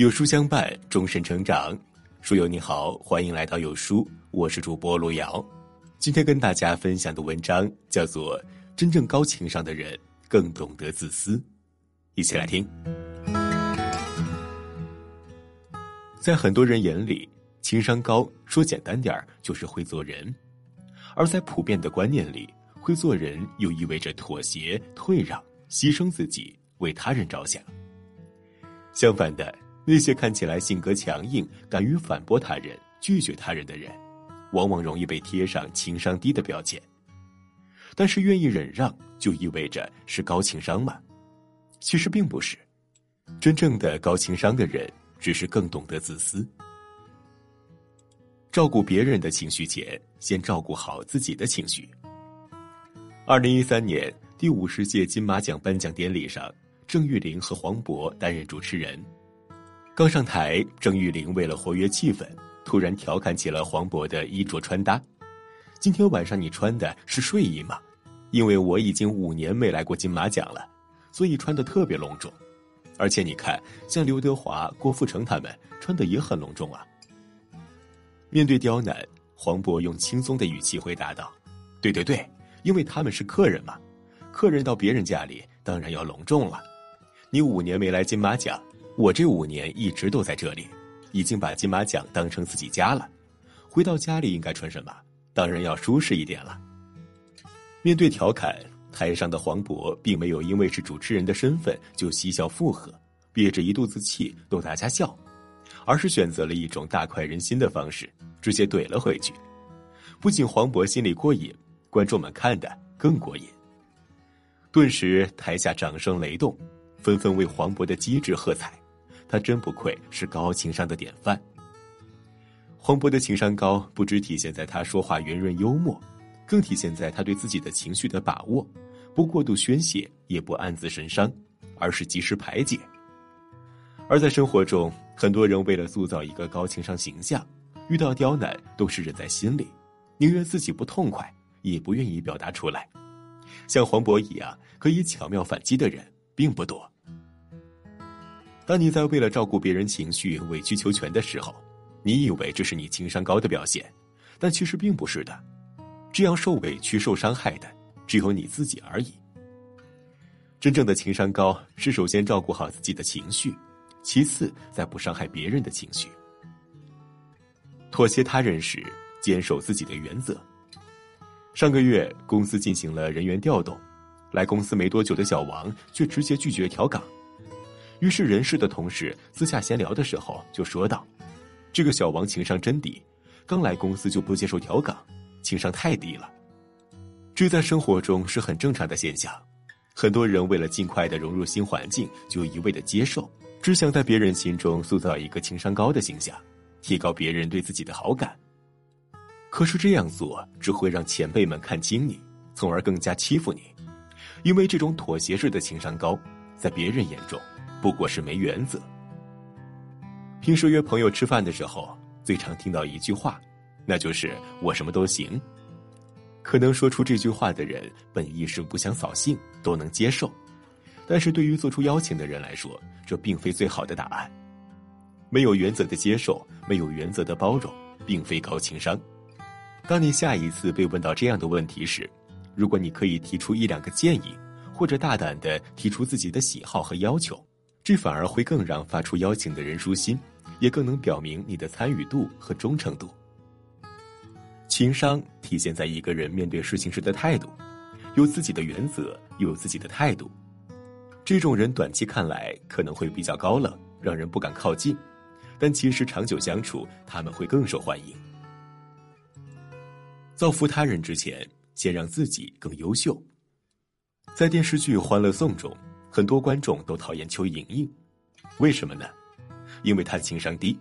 有书相伴，终身成长。书友你好，欢迎来到有书，我是主播路遥。今天跟大家分享的文章叫做《真正高情商的人更懂得自私》，一起来听。在很多人眼里，情商高说简单点儿就是会做人，而在普遍的观念里，会做人又意味着妥协、退让、牺牲自己，为他人着想。相反的，那些看起来性格强硬、敢于反驳他人、拒绝他人的人，往往容易被贴上情商低的标签。但是，愿意忍让就意味着是高情商吗？其实并不是。真正的高情商的人，只是更懂得自私。照顾别人的情绪前，先照顾好自己的情绪。二零一三年第五十届金马奖颁奖典礼上。郑裕玲和黄渤担任主持人，刚上台，郑裕玲为了活跃气氛，突然调侃起了黄渤的衣着穿搭。今天晚上你穿的是睡衣吗？因为我已经五年没来过金马奖了，所以穿的特别隆重。而且你看，像刘德华、郭富城他们穿的也很隆重啊。面对刁难，黄渤用轻松的语气回答道：“对对对，因为他们是客人嘛，客人到别人家里，当然要隆重了。”你五年没来金马奖，我这五年一直都在这里，已经把金马奖当成自己家了。回到家里应该穿什么？当然要舒适一点了。面对调侃，台上的黄渤并没有因为是主持人的身份就嬉笑附和，憋着一肚子气逗大家笑，而是选择了一种大快人心的方式，直接怼了回去。不仅黄渤心里过瘾，观众们看的更过瘾。顿时台下掌声雷动。纷纷为黄渤的机智喝彩，他真不愧是高情商的典范。黄渤的情商高，不只体现在他说话圆润幽默，更体现在他对自己的情绪的把握，不过度宣泄，也不暗自神伤，而是及时排解。而在生活中，很多人为了塑造一个高情商形象，遇到刁难都是忍在心里，宁愿自己不痛快，也不愿意表达出来。像黄渤一样可以巧妙反击的人。并不多。当你在为了照顾别人情绪委曲求全的时候，你以为这是你情商高的表现，但其实并不是的。这样受委屈、受伤害的只有你自己而已。真正的情商高是首先照顾好自己的情绪，其次再不伤害别人的情绪。妥协他人时，坚守自己的原则。上个月，公司进行了人员调动。来公司没多久的小王却直接拒绝调岗，于是人事的同事私下闲聊的时候就说道：“这个小王情商真低，刚来公司就不接受调岗，情商太低了。”这在生活中是很正常的现象，很多人为了尽快的融入新环境，就一味的接受，只想在别人心中塑造一个情商高的形象，提高别人对自己的好感。可是这样做只会让前辈们看轻你，从而更加欺负你。因为这种妥协式的情商高，在别人眼中不过是没原则。平时约朋友吃饭的时候，最常听到一句话，那就是“我什么都行”。可能说出这句话的人本意是不想扫兴，都能接受，但是对于做出邀请的人来说，这并非最好的答案。没有原则的接受，没有原则的包容，并非高情商。当你下一次被问到这样的问题时，如果你可以提出一两个建议，或者大胆的提出自己的喜好和要求，这反而会更让发出邀请的人舒心，也更能表明你的参与度和忠诚度。情商体现在一个人面对事情时的态度，有自己的原则，有自己的态度。这种人短期看来可能会比较高冷，让人不敢靠近，但其实长久相处，他们会更受欢迎。造福他人之前。先让自己更优秀。在电视剧《欢乐颂》中，很多观众都讨厌邱莹莹，为什么呢？因为她情商低，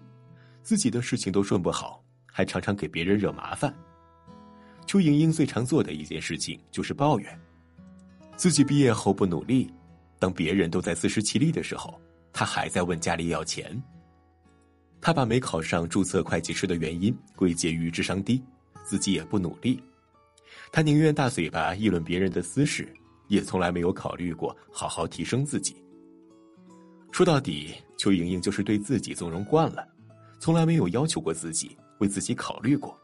自己的事情都顺不好，还常常给别人惹麻烦。邱莹莹最常做的一件事情就是抱怨，自己毕业后不努力，当别人都在自食其力的时候，她还在问家里要钱。她把没考上注册会计师的原因归结于智商低，自己也不努力。他宁愿大嘴巴议论别人的私事，也从来没有考虑过好好提升自己。说到底，邱莹莹就是对自己纵容惯了，从来没有要求过自己，为自己考虑过。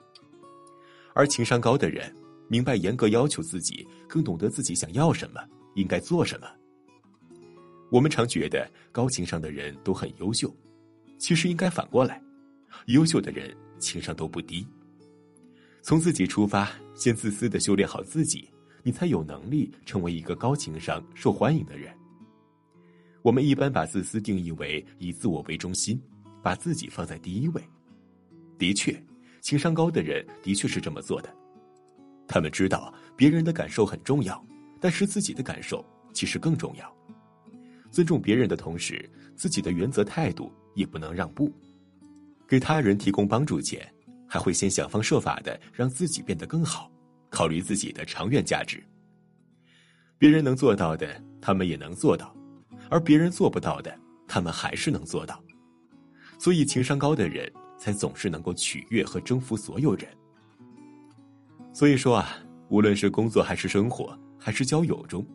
而情商高的人，明白严格要求自己，更懂得自己想要什么，应该做什么。我们常觉得高情商的人都很优秀，其实应该反过来，优秀的人情商都不低。从自己出发，先自私的修炼好自己，你才有能力成为一个高情商、受欢迎的人。我们一般把自私定义为以自我为中心，把自己放在第一位。的确，情商高的人的确是这么做的，他们知道别人的感受很重要，但是自己的感受其实更重要。尊重别人的同时，自己的原则态度也不能让步，给他人提供帮助前。还会先想方设法的让自己变得更好，考虑自己的长远价值。别人能做到的，他们也能做到；而别人做不到的，他们还是能做到。所以，情商高的人才总是能够取悦和征服所有人。所以说啊，无论是工作还是生活，还是交友中，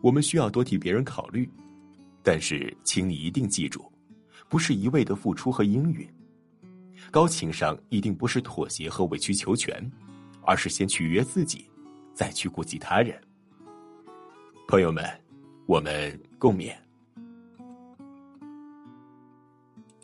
我们需要多替别人考虑。但是，请你一定记住，不是一味的付出和应允。高情商一定不是妥协和委曲求全，而是先取悦自己，再去顾及他人。朋友们，我们共勉。